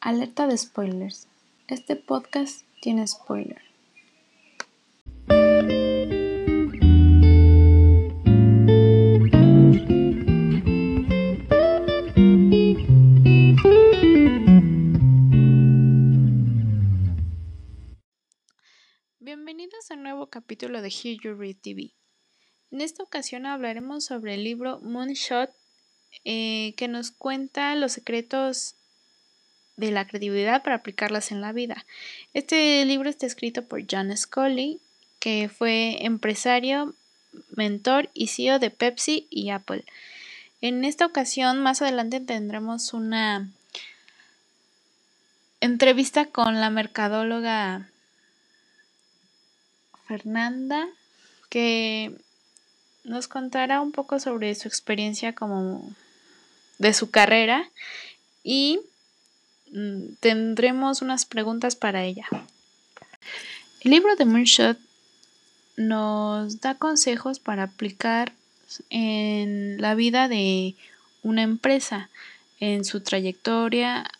Alerta de spoilers. Este podcast tiene spoiler. Bienvenidos a un nuevo capítulo de Hear You Read TV. En esta ocasión hablaremos sobre el libro Moonshot, eh, que nos cuenta los secretos de la creatividad para aplicarlas en la vida. Este libro está escrito por John Scully, que fue empresario, mentor y CEO de Pepsi y Apple. En esta ocasión, más adelante tendremos una entrevista con la mercadóloga Fernanda, que nos contará un poco sobre su experiencia como de su carrera y tendremos unas preguntas para ella. El libro de Moonshot nos da consejos para aplicar en la vida de una empresa, en su trayectoria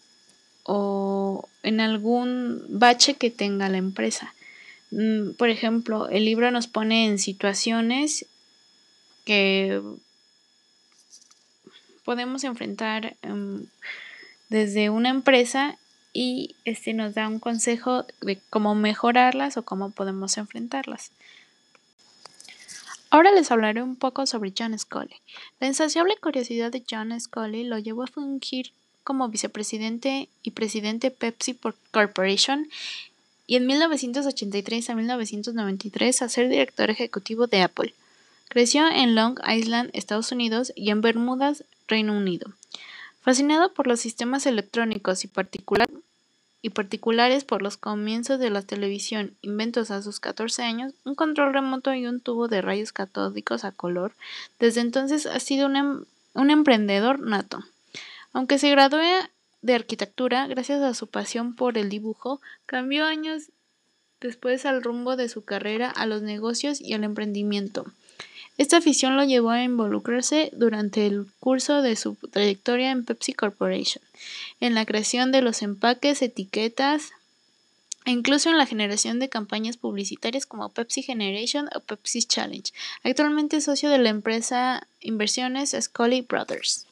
o en algún bache que tenga la empresa. Mm, por ejemplo, el libro nos pone en situaciones que podemos enfrentar em, desde una empresa y este nos da un consejo de cómo mejorarlas o cómo podemos enfrentarlas. Ahora les hablaré un poco sobre John Scully. La insaciable curiosidad de John Scully lo llevó a fungir como vicepresidente y presidente Pepsi Corporation y en 1983 a 1993 a ser director ejecutivo de Apple. Creció en Long Island, Estados Unidos y en Bermudas, Reino Unido. Fascinado por los sistemas electrónicos y, particulares por los comienzos de la televisión, inventos a sus 14 años, un control remoto y un tubo de rayos catódicos a color, desde entonces ha sido un, em, un emprendedor nato. Aunque se graduó de arquitectura, gracias a su pasión por el dibujo, cambió años después al rumbo de su carrera a los negocios y al emprendimiento. Esta afición lo llevó a involucrarse durante el curso de su trayectoria en Pepsi Corporation, en la creación de los empaques, etiquetas e incluso en la generación de campañas publicitarias como Pepsi Generation o Pepsi Challenge. Actualmente es socio de la empresa Inversiones Scully Brothers.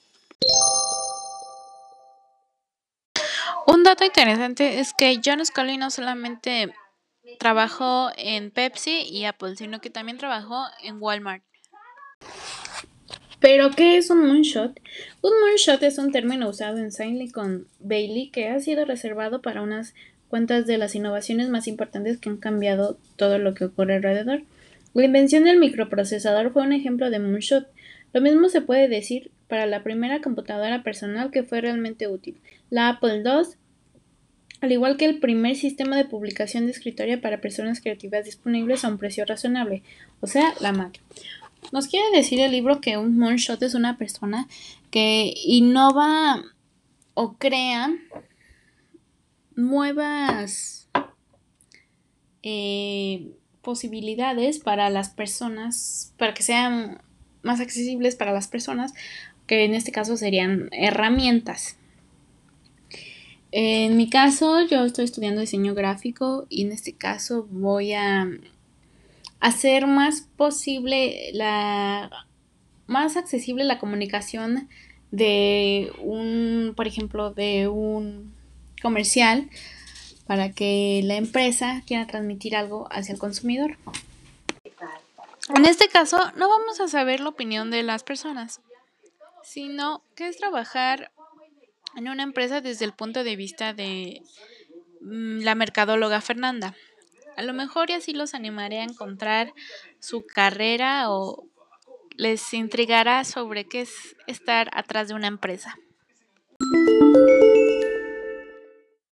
Un dato interesante es que John Scully no solamente trabajó en Pepsi y Apple, sino que también trabajó en Walmart. Pero, ¿qué es un moonshot? Un moonshot es un término usado en Silicon Bailey que ha sido reservado para unas cuantas de las innovaciones más importantes que han cambiado todo lo que ocurre alrededor. La invención del microprocesador fue un ejemplo de moonshot. Lo mismo se puede decir para la primera computadora personal que fue realmente útil, la Apple II, al igual que el primer sistema de publicación de escritorio para personas creativas disponibles a un precio razonable, o sea, la Mac. Nos quiere decir el libro que un moonshot es una persona que innova o crea nuevas eh, posibilidades para las personas, para que sean más accesibles para las personas, que en este caso serían herramientas. En mi caso, yo estoy estudiando diseño gráfico y en este caso voy a hacer más posible la más accesible la comunicación de un, por ejemplo, de un comercial para que la empresa quiera transmitir algo hacia el consumidor. En este caso, no vamos a saber la opinión de las personas, sino que es trabajar en una empresa desde el punto de vista de mm, la mercadóloga Fernanda. A lo mejor y así los animaré a encontrar su carrera o les intrigará sobre qué es estar atrás de una empresa.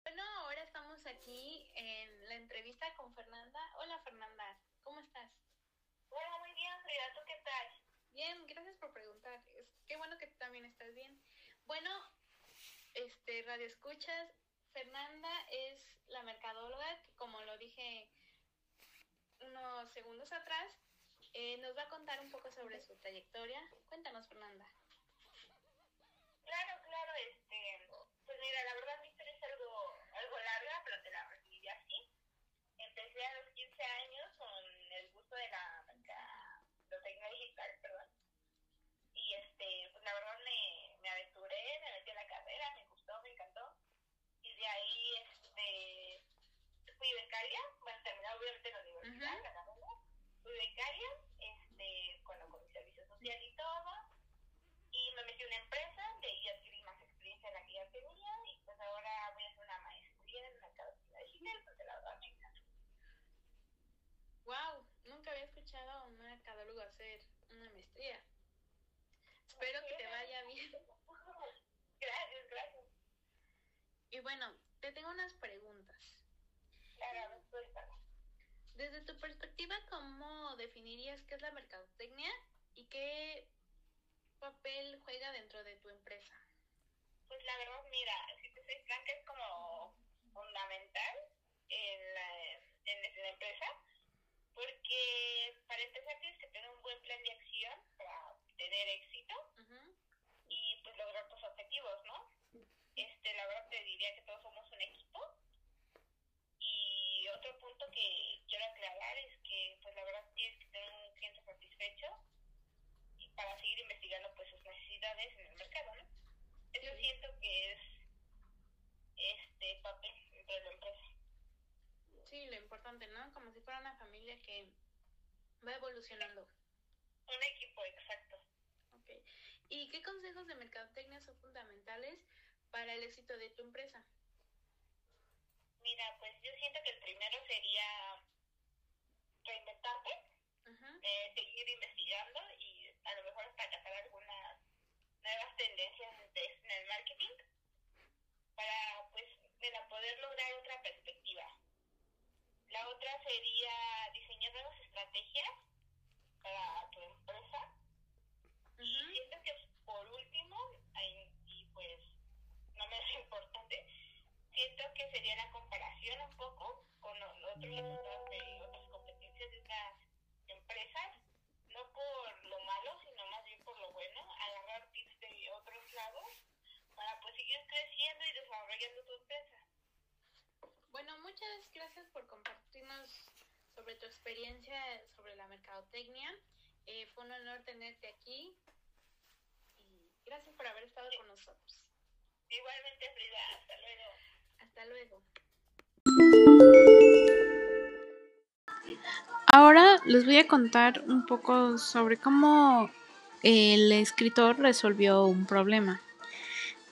Bueno, ahora estamos aquí en la entrevista con Fernanda. Hola Fernanda, ¿cómo estás? Hola, muy bien, Frida, ¿tú qué tal? Bien, gracias por preguntar. Qué bueno que tú también estás bien. Bueno, este, Radio Escuchas, Fernanda es la mercadóloga que, como lo dije unos segundos atrás, eh, nos va a contar un poco sobre su trayectoria. Cuéntanos, Fernanda. Claro, claro, este, pues mira, la verdad mi historia es algo, algo larga, pero te la resumí así. Empecé a los 15 años Wow, nunca había escuchado a un mercadólogo hacer una maestría. Espero que te vaya bien. Gracias, gracias. Y bueno, te tengo unas preguntas. Claro. Desde tu perspectiva, ¿cómo definirías qué es la mercadotecnia y qué papel juega dentro de tu empresa? Pues la verdad, mira, si te soy franca, es como fundamental en la, en la empresa, porque para empezar tienes que tener un buen plan de acción para tener éxito y pues lograr tus objetivos, ¿no? Este, la verdad te diría que todos somos un equipo. Y otro punto que quiero aclarar es que pues la verdad tienes que tener un cliente satisfecho y para seguir investigando pues sus necesidades en el mercado, ¿no? Eso Sí. siento que es este papel dentro de la empresa. Sí, lo importante, ¿no? Como si que va evolucionando. Un equipo exacto. Ok. ¿Y qué consejos de mercadotecnia son fundamentales para el éxito de tu empresa? Mira, pues yo siento que el primero sería reinventarte, eh, seguir investigando y a lo mejor hasta cazar algunas nuevas tendencias de- en el marketing para pues mira, poder lograr otra perspectiva. La otra sería diseñar nuevas estrategias para tu empresa. Y siento que por último, y pues no menos importante, siento que sería la comparación un poco con otros resultados de otras competencias de otras empresas, no por lo malo, sino más bien por lo bueno, agarrar tips de otros lados para pues seguir creciendo y desarrollando tu empresa. Muchas gracias por compartirnos sobre tu experiencia sobre la mercadotecnia. Eh, fue un honor tenerte aquí y gracias por haber estado con nosotros. Igualmente, Frida, hasta luego. Hasta luego. Ahora les voy a contar un poco sobre cómo el escritor resolvió un problema.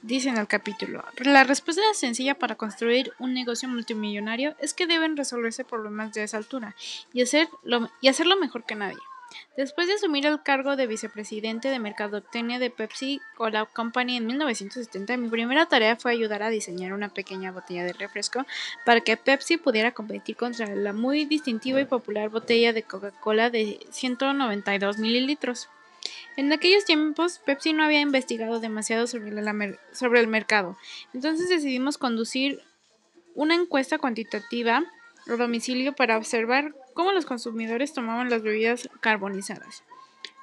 Dice en el capítulo, la respuesta sencilla para construir un negocio multimillonario es que deben resolverse problemas de esa altura y, y hacerlo mejor que nadie. Después de asumir el cargo de vicepresidente de Mercadotecnia de Pepsi Cola Company en 1970, mi primera tarea fue ayudar a diseñar una pequeña botella de refresco para que Pepsi pudiera competir contra la muy distintiva y popular botella de Coca-Cola de 192 mililitros. En aquellos tiempos, Pepsi no había investigado demasiado sobre, el mercado, entonces decidimos conducir una encuesta cuantitativa a domicilio para observar cómo los consumidores tomaban las bebidas carbonizadas.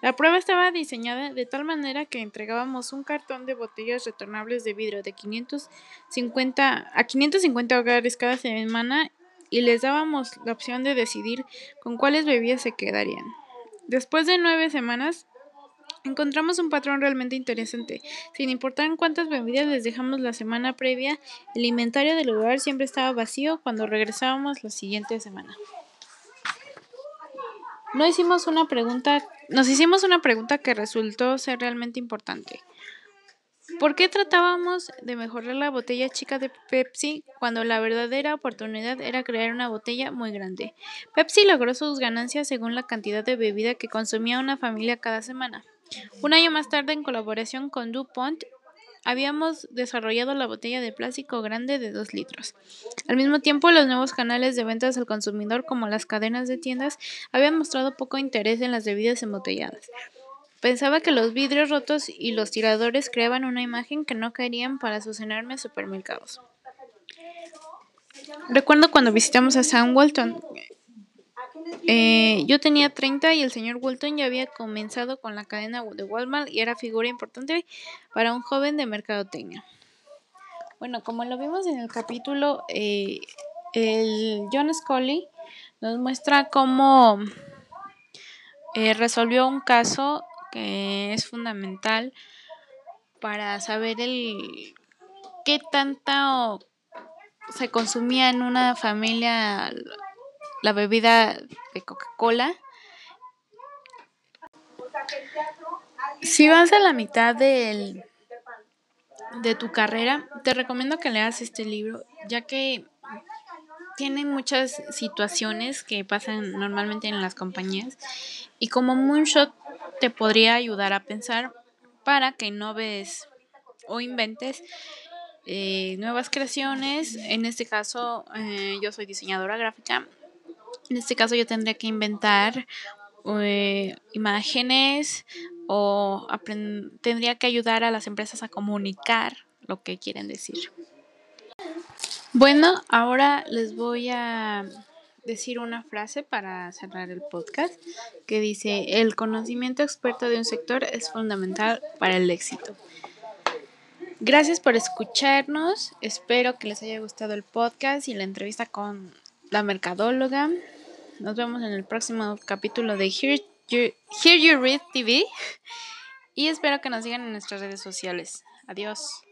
La prueba estaba diseñada de tal manera que entregábamos un cartón de botellas retornables de vidrio de 550 a 550 hogares cada semana y les dábamos la opción de decidir con cuáles bebidas se quedarían. Después de nueve semanas, encontramos un patrón realmente interesante. Sin importar cuántas bebidas les dejamos la semana previa, el inventario del lugar siempre estaba vacío cuando regresábamos la siguiente semana. No hicimos una pregunta, nos hicimos una pregunta que resultó ser realmente importante. ¿Por qué tratábamos de mejorar la botella chica de Pepsi cuando la verdadera oportunidad era crear una botella muy grande? Pepsi logró sus ganancias según la cantidad de bebida que consumía una familia cada semana. Un año más tarde, en colaboración con DuPont, habíamos desarrollado la botella de plástico grande de 2 litros. Al mismo tiempo, los nuevos canales de ventas al consumidor, como las cadenas de tiendas, habían mostrado poco interés en las bebidas embotelladas. Pensaba que los vidrios rotos y los tiradores creaban una imagen que no querían para sus enormes supermercados. Recuerdo cuando visitamos a Sam Walton. Eh, yo tenía 30 y el señor Walton ya había comenzado con la cadena de Walmart y era figura importante para un joven de mercadotecnia. Bueno, como lo vimos en el capítulo, eh, el John Scully nos muestra cómo eh, resolvió un caso que es fundamental para saber el qué tanta se consumía en una familia la bebida de Coca-Cola. Si vas a la mitad del, de tu carrera, te recomiendo que leas este libro, ya que tiene muchas situaciones que pasan normalmente en las compañías y como Moonshot te podría ayudar a pensar para que no ves o inventes eh, nuevas creaciones. En este caso, eh, yo soy diseñadora gráfica. En este caso, yo tendría que inventar eh, imágenes o tendría que ayudar a las empresas a comunicar lo que quieren decir. Bueno, ahora les voy a decir una frase para cerrar el podcast que dice, el conocimiento experto de un sector es fundamental para el éxito. Gracias por escucharnos, espero que les haya gustado el podcast y la entrevista con la mercadóloga. Nos vemos en el próximo capítulo de Here You, you Read TV y espero que nos sigan en nuestras redes sociales. Adiós.